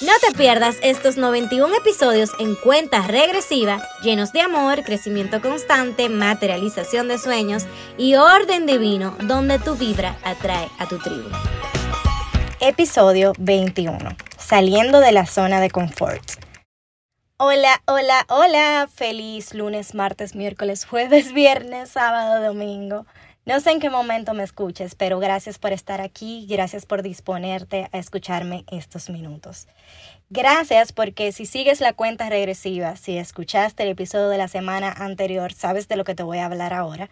No te pierdas estos 91 episodios en cuenta regresiva, llenos de amor, crecimiento constante, materialización de sueños y orden divino, donde tu vibra atrae a tu tribu. Episodio 21. Saliendo de la zona de confort. Hola, hola, hola. Feliz lunes, martes, miércoles, jueves, viernes, sábado, domingo. No sé en qué momento me escuches, pero gracias por estar aquí, gracias por disponerte a escucharme estos minutos. Gracias porque si sigues la cuenta regresiva, si escuchaste el episodio de la semana anterior, sabes de lo que te voy a hablar ahora.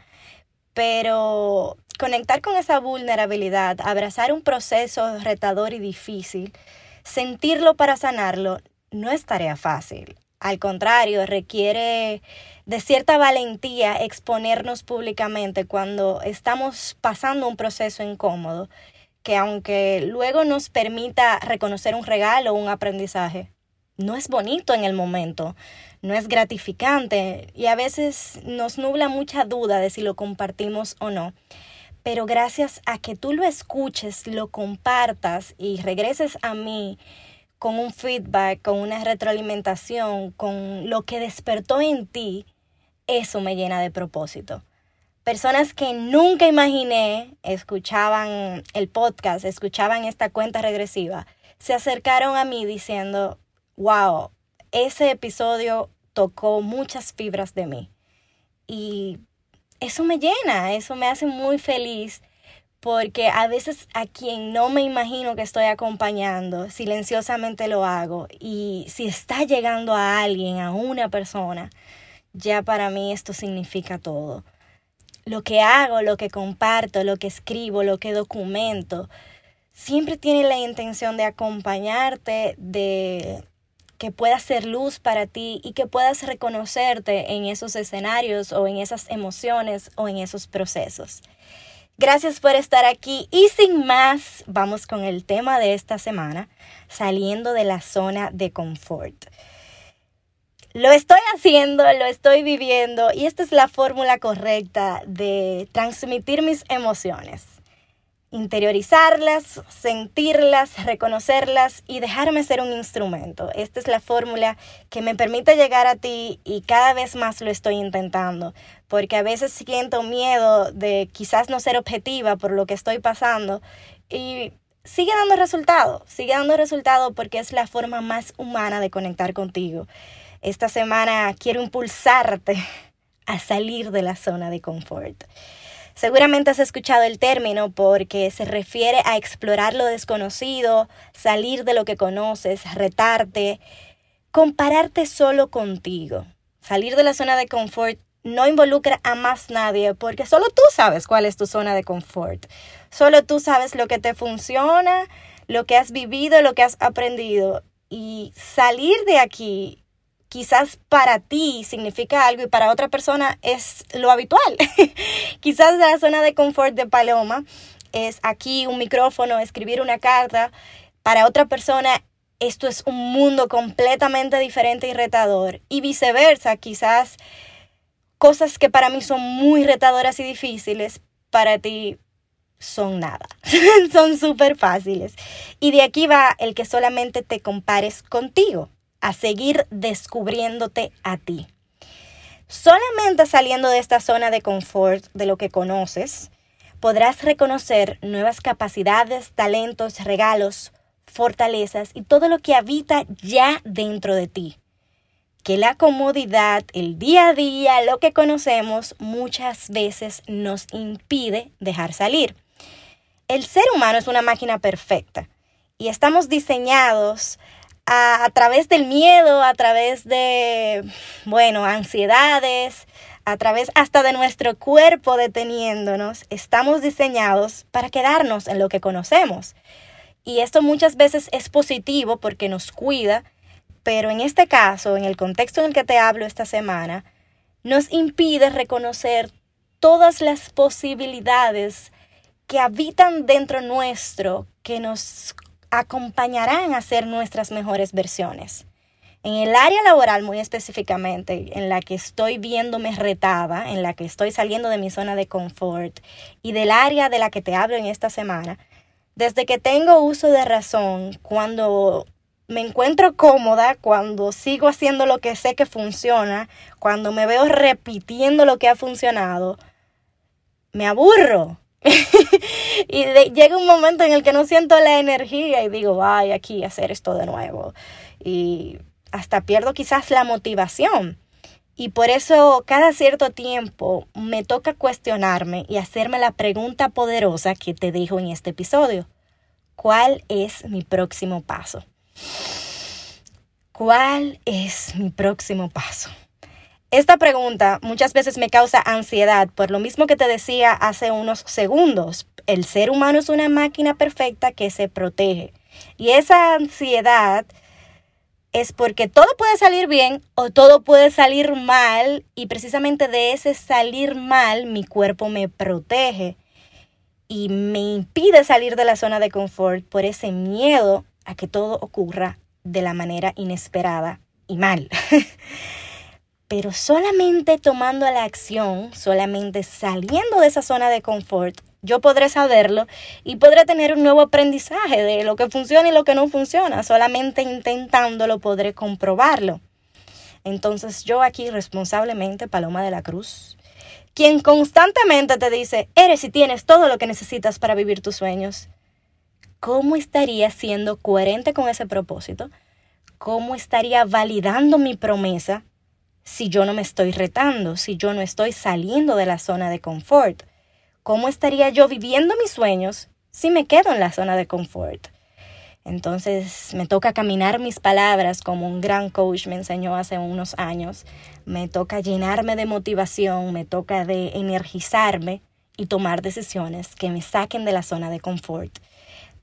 Pero conectar con esa vulnerabilidad, abrazar un proceso retador y difícil, sentirlo para sanarlo, no es tarea fácil. Al contrario, requiere de cierta valentía exponernos públicamente cuando estamos pasando un proceso incómodo, que aunque luego nos permita reconocer un regalo o un aprendizaje, no es bonito en el momento, no es gratificante y a veces nos nubla mucha duda de si lo compartimos o no. Pero gracias a que tú lo escuches, lo compartas y regreses a mí, con un feedback, con una retroalimentación, con lo que despertó en ti, eso me llena de propósito. Personas que nunca imaginé escuchaban el podcast, escuchaban esta cuenta regresiva, se acercaron a mí diciendo, wow, ese episodio tocó muchas fibras de mí. Y eso me llena, eso me hace muy feliz porque a veces a quien no me imagino que estoy acompañando, silenciosamente lo hago. Y si está llegando a alguien, a una persona, ya para mí esto significa todo. Lo que hago, lo que comparto, lo que escribo, lo que documento, siempre tiene la intención de acompañarte, de que pueda ser luz para ti y que puedas reconocerte en esos escenarios o en esas emociones o en esos procesos. Gracias por estar aquí y sin más, vamos con el tema de esta semana, saliendo de la zona de confort. Lo estoy haciendo, lo estoy viviendo y esta es la fórmula correcta de transmitir mis emociones interiorizarlas, sentirlas, reconocerlas y dejarme ser un instrumento. Esta es la fórmula que me permite llegar a ti y cada vez más lo estoy intentando, porque a veces siento miedo de quizás no ser objetiva por lo que estoy pasando y sigue dando resultado, sigue dando resultado porque es la forma más humana de conectar contigo. Esta semana quiero impulsarte a salir de la zona de confort. Seguramente has escuchado el término porque se refiere a explorar lo desconocido, salir de lo que conoces, retarte, compararte solo contigo. Salir de la zona de confort no involucra a más nadie porque solo tú sabes cuál es tu zona de confort. Solo tú sabes lo que te funciona, lo que has vivido, lo que has aprendido. Y salir de aquí quizás para ti significa algo y para otra persona es lo habitual. quizás la zona de confort de Paloma es aquí un micrófono, escribir una carta. Para otra persona esto es un mundo completamente diferente y retador. Y viceversa, quizás cosas que para mí son muy retadoras y difíciles, para ti son nada. son súper fáciles. Y de aquí va el que solamente te compares contigo a seguir descubriéndote a ti. Solamente saliendo de esta zona de confort de lo que conoces, podrás reconocer nuevas capacidades, talentos, regalos, fortalezas y todo lo que habita ya dentro de ti. Que la comodidad, el día a día, lo que conocemos, muchas veces nos impide dejar salir. El ser humano es una máquina perfecta y estamos diseñados a, través del miedo, a través de, bueno, ansiedades, a través hasta de nuestro cuerpo deteniéndonos, estamos diseñados para quedarnos en lo que conocemos. Y esto muchas veces es positivo porque nos cuida, pero en este caso, en el contexto en el que te hablo esta semana, nos impide reconocer todas las posibilidades que habitan dentro nuestro, que nos acompañarán a ser nuestras mejores versiones. En el área laboral muy específicamente, en la que estoy viéndome retada, en la que estoy saliendo de mi zona de confort y del área de la que te hablo en esta semana, desde que tengo uso de razón, cuando me encuentro cómoda, cuando sigo haciendo lo que sé que funciona, cuando me veo repitiendo lo que ha funcionado, me aburro. y llega un momento en el que no siento la energía y digo, ay, aquí hacer esto de nuevo. Y hasta pierdo quizás la motivación. Y por eso cada cierto tiempo me toca cuestionarme y hacerme la pregunta poderosa que te dejo en este episodio. ¿Cuál es mi próximo paso? ¿Cuál es mi próximo paso? Esta pregunta muchas veces me causa ansiedad por lo mismo que te decía hace unos segundos. El ser humano es una máquina perfecta que se protege. Y esa ansiedad es porque todo puede salir bien o todo puede salir mal y precisamente de ese salir mal mi cuerpo me protege y me impide salir de la zona de confort por ese miedo a que todo ocurra de la manera inesperada y mal. Pero solamente tomando la acción, solamente saliendo de esa zona de confort, yo podré saberlo y podré tener un nuevo aprendizaje de lo que funciona y lo que no funciona. Solamente intentándolo podré comprobarlo. Entonces yo aquí responsablemente, Paloma de la Cruz, quien constantemente te dice, eres y tienes todo lo que necesitas para vivir tus sueños. ¿Cómo estaría siendo coherente con ese propósito? ¿Cómo estaría validando mi promesa si yo no me estoy retando, si yo no estoy saliendo de la zona de confort? ¿Cómo estaría yo viviendo mis sueños si me quedo en la zona de confort? Entonces me toca caminar mis palabras como un gran coach me enseñó hace unos años. Me toca llenarme de motivación, me toca de energizarme y tomar decisiones que me saquen de la zona de confort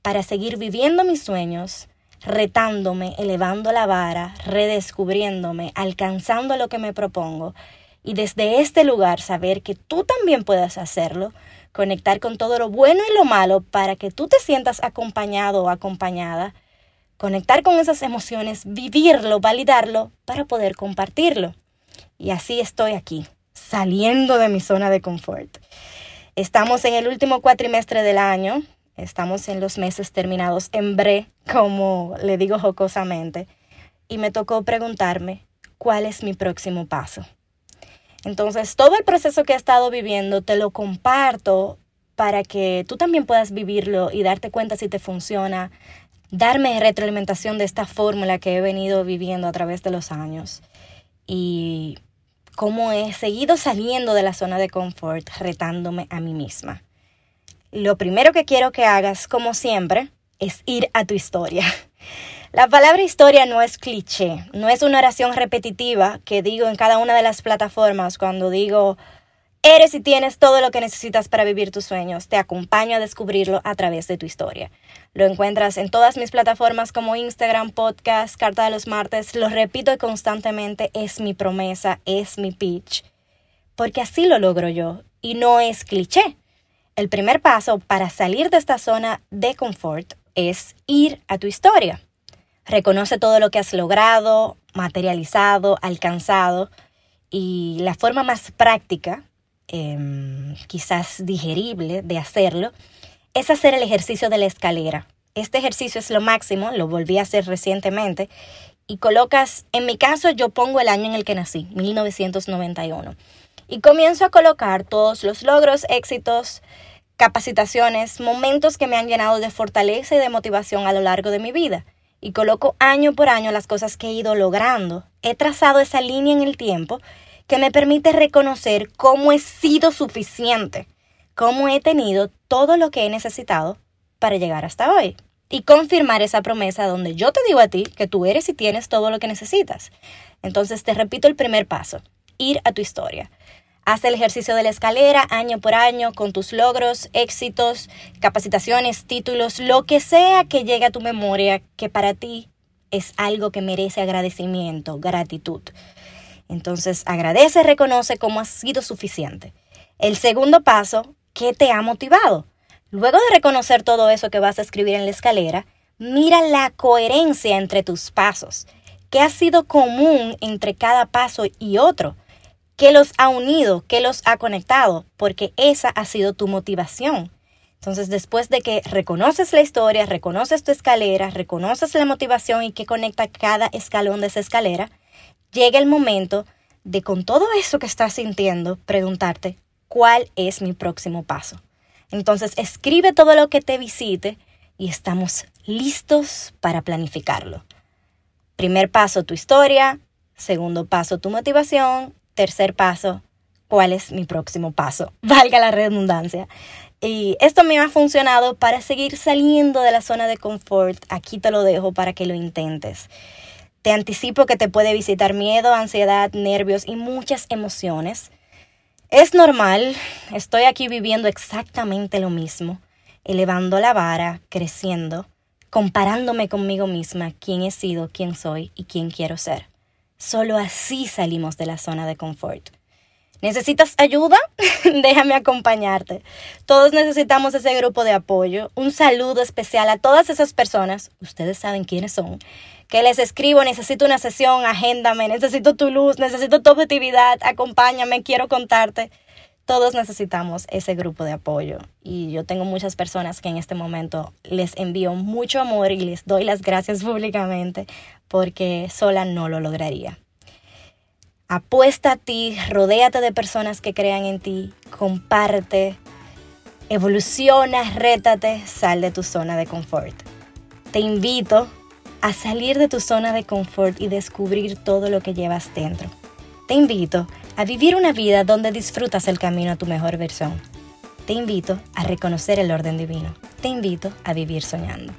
para seguir viviendo mis sueños, retándome, elevando la vara, redescubriéndome, alcanzando lo que me propongo y desde este lugar saber que tú también puedes hacerlo conectar con todo lo bueno y lo malo para que tú te sientas acompañado o acompañada, conectar con esas emociones, vivirlo, validarlo para poder compartirlo. Y así estoy aquí, saliendo de mi zona de confort. Estamos en el último cuatrimestre del año, estamos en los meses terminados en bre, como le digo jocosamente, y me tocó preguntarme cuál es mi próximo paso. Entonces, todo el proceso que he estado viviendo te lo comparto para que tú también puedas vivirlo y darte cuenta si te funciona, darme retroalimentación de esta fórmula que he venido viviendo a través de los años y cómo he seguido saliendo de la zona de confort, retándome a mí misma. Lo primero que quiero que hagas, como siempre, es ir a tu historia. La palabra historia no es cliché, no es una oración repetitiva que digo en cada una de las plataformas cuando digo, eres y tienes todo lo que necesitas para vivir tus sueños. Te acompaño a descubrirlo a través de tu historia. Lo encuentras en todas mis plataformas como Instagram, podcast, Carta de los Martes. Lo repito constantemente, es mi promesa, es mi pitch. Porque así lo logro yo y no es cliché. El primer paso para salir de esta zona de confort es ir a tu historia. Reconoce todo lo que has logrado, materializado, alcanzado y la forma más práctica, em, quizás digerible de hacerlo, es hacer el ejercicio de la escalera. Este ejercicio es lo máximo, lo volví a hacer recientemente y colocas, en mi caso yo pongo el año en el que nací, 1991, y comienzo a colocar todos los logros, éxitos, capacitaciones, momentos que me han llenado de fortaleza y de motivación a lo largo de mi vida y coloco año por año las cosas que he ido logrando. He trazado esa línea en el tiempo que me permite reconocer cómo he sido suficiente, cómo he tenido todo lo que he necesitado para llegar hasta hoy. Y confirmar esa promesa donde yo te digo a ti que tú eres y tienes todo lo que necesitas. Entonces te repito el primer paso, ir a tu historia. Haz el ejercicio de la escalera año por año con tus logros, éxitos, capacitaciones, títulos, lo que sea que llegue a tu memoria que para ti es algo que merece agradecimiento, gratitud. Entonces agradece, reconoce cómo has sido suficiente. El segundo paso, ¿qué te ha motivado? Luego de reconocer todo eso que vas a escribir en la escalera, mira la coherencia entre tus pasos. ¿Qué ha sido común entre cada paso y otro? ¿Qué los ha unido? ¿Qué los ha conectado? Porque esa ha sido tu motivación. Entonces, después de que reconoces la historia, reconoces tu escalera, reconoces la motivación y que conecta cada escalón de esa escalera, llega el momento de con todo eso que estás sintiendo, preguntarte, ¿cuál es mi próximo paso? Entonces, escribe todo lo que te visite y estamos listos para planificarlo. Primer paso, tu historia. Segundo paso, tu motivación. Tercer paso, ¿cuál es mi próximo paso? Valga la redundancia. Y esto me ha funcionado para seguir saliendo de la zona de confort. Aquí te lo dejo para que lo intentes. Te anticipo que te puede visitar miedo, ansiedad, nervios y muchas emociones. Es normal, estoy aquí viviendo exactamente lo mismo, elevando la vara, creciendo, comparándome conmigo misma, quién he sido, quién soy y quién quiero ser. Solo así salimos de la zona de confort. ¿Necesitas ayuda? Déjame acompañarte. Todos necesitamos ese grupo de apoyo. Un saludo especial a todas esas personas, ustedes saben quiénes son, que les escribo, necesito una sesión, agéndame, necesito tu luz, necesito tu objetividad, acompáñame, quiero contarte. Todos necesitamos ese grupo de apoyo y yo tengo muchas personas que en este momento les envío mucho amor y les doy las gracias públicamente porque sola no lo lograría. Apuesta a ti, rodéate de personas que crean en ti, comparte, evoluciona, rétate, sal de tu zona de confort. Te invito a salir de tu zona de confort y descubrir todo lo que llevas dentro. Te invito a vivir una vida donde disfrutas el camino a tu mejor versión. Te invito a reconocer el orden divino. Te invito a vivir soñando.